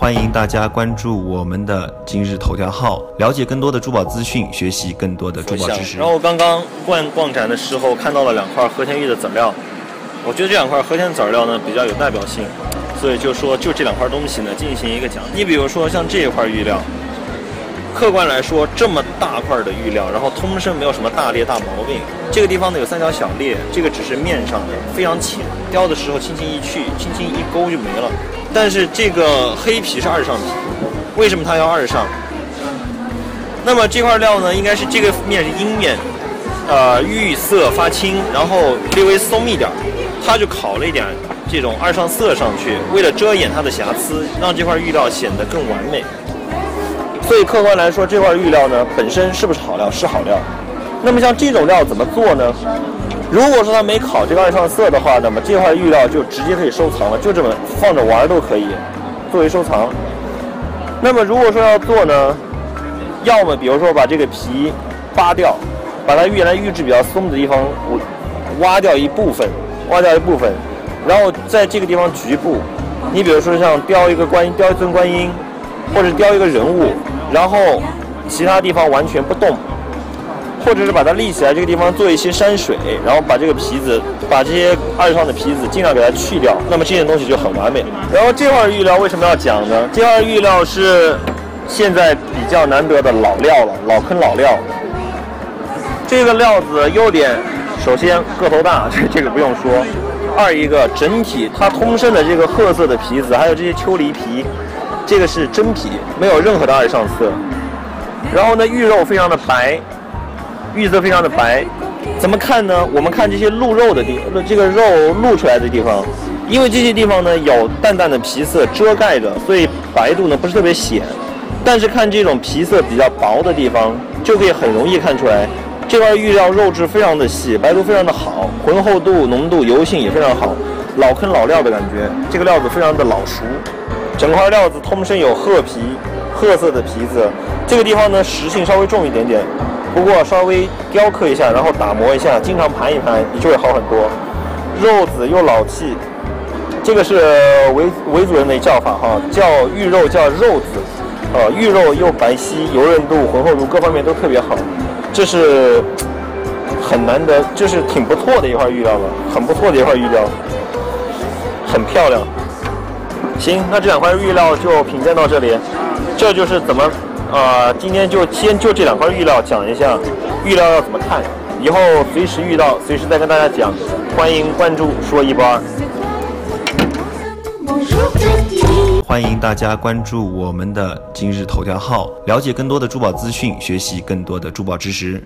欢迎大家关注我们的今日头条号，了解更多的珠宝资讯，学习更多的珠宝知识。然后刚刚逛逛展的时候看到了两块和田玉的籽料，我觉得这两块和田籽料呢比较有代表性，所以就说就这两块东西呢进行一个讲。你比如说像这一块玉料，客观来说这么大块的玉料，然后通身没有什么大裂大毛病，这个地方呢有三条小裂，这个只是面上的，非常浅，雕的时候轻轻一去，轻轻一勾就没了。但是这个黑皮是二上皮，为什么它要二上？那么这块料呢，应该是这个面是阴面，呃，玉色发青，然后略微松一点，它就烤了一点这种二上色上去，为了遮掩它的瑕疵，让这块玉料显得更完美。所以客观来说，这块玉料呢本身是不是好料？是好料。那么像这种料怎么做呢？如果说它没烤这个二上色的话，那么这块玉料就直接可以收藏了，就这么放着玩都可以，作为收藏。那么如果说要做呢，要么比如说把这个皮扒掉，把它原来玉质比较松的地方挖掉一部分，挖掉一部分，然后在这个地方局部，你比如说像雕一个观音，雕一尊观音，或者雕一个人物，然后其他地方完全不动。或者是把它立起来，这个地方做一些山水，然后把这个皮子，把这些二上的皮子尽量给它去掉，那么这件东西就很完美。然后这块玉料为什么要讲呢？这块玉料是现在比较难得的老料了，老坑老料。这个料子优点，首先个头大，这这个不用说；二一个整体它通身的这个褐色的皮子，还有这些秋梨皮，这个是真皮，没有任何的二上色。然后呢，玉肉非常的白。玉色非常的白，怎么看呢？我们看这些露肉的地，这个肉露出来的地方，因为这些地方呢有淡淡的皮色遮盖着，所以白度呢不是特别显。但是看这种皮色比较薄的地方，就可以很容易看出来，这块玉料肉质非常的细，白度非常的好，浑厚度、浓度、油性也非常好，老坑老料的感觉。这个料子非常的老熟，整块料子通身有褐皮，褐色的皮子，这个地方呢实性稍微重一点点。不过稍微雕刻一下，然后打磨一下，经常盘一盘，你就会好很多。肉子又老气，这个是维维族人的叫法哈，叫玉肉叫肉子，啊，玉肉又白皙，油润度、浑厚度各方面都特别好，这是很难得，就是挺不错的一块玉料了，很不错的一块玉料，很漂亮。行，那这两块玉料就品鉴到这里，这就是怎么。啊，今天就先就这两块玉料讲一下，玉料要怎么看，以后随时遇到随时再跟大家讲。欢迎关注说一不二。欢迎大家关注我们的今日头条号，了解更多的珠宝资讯，学习更多的珠宝知识。